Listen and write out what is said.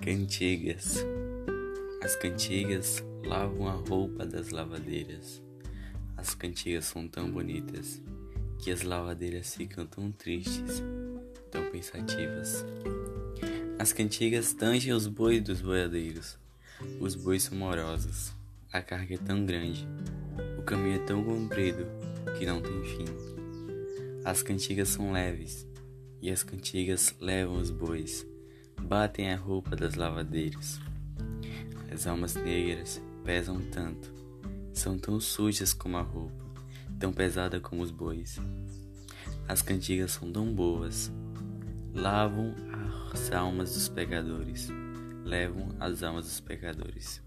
cantigas. As cantigas lavam a roupa das lavadeiras. As cantigas são tão bonitas que as lavadeiras ficam tão tristes, tão pensativas. As cantigas tangem os bois dos boiadeiros. Os bois são morosos. A carga é tão grande. O caminho é tão comprido que não tem fim. As cantigas são leves e as cantigas levam os bois batem a roupa das lavadeiras. As almas negras pesam tanto, são tão sujas como a roupa, tão pesada como os bois. As cantigas são tão boas, lavam as almas dos pecadores, levam as almas dos pecadores.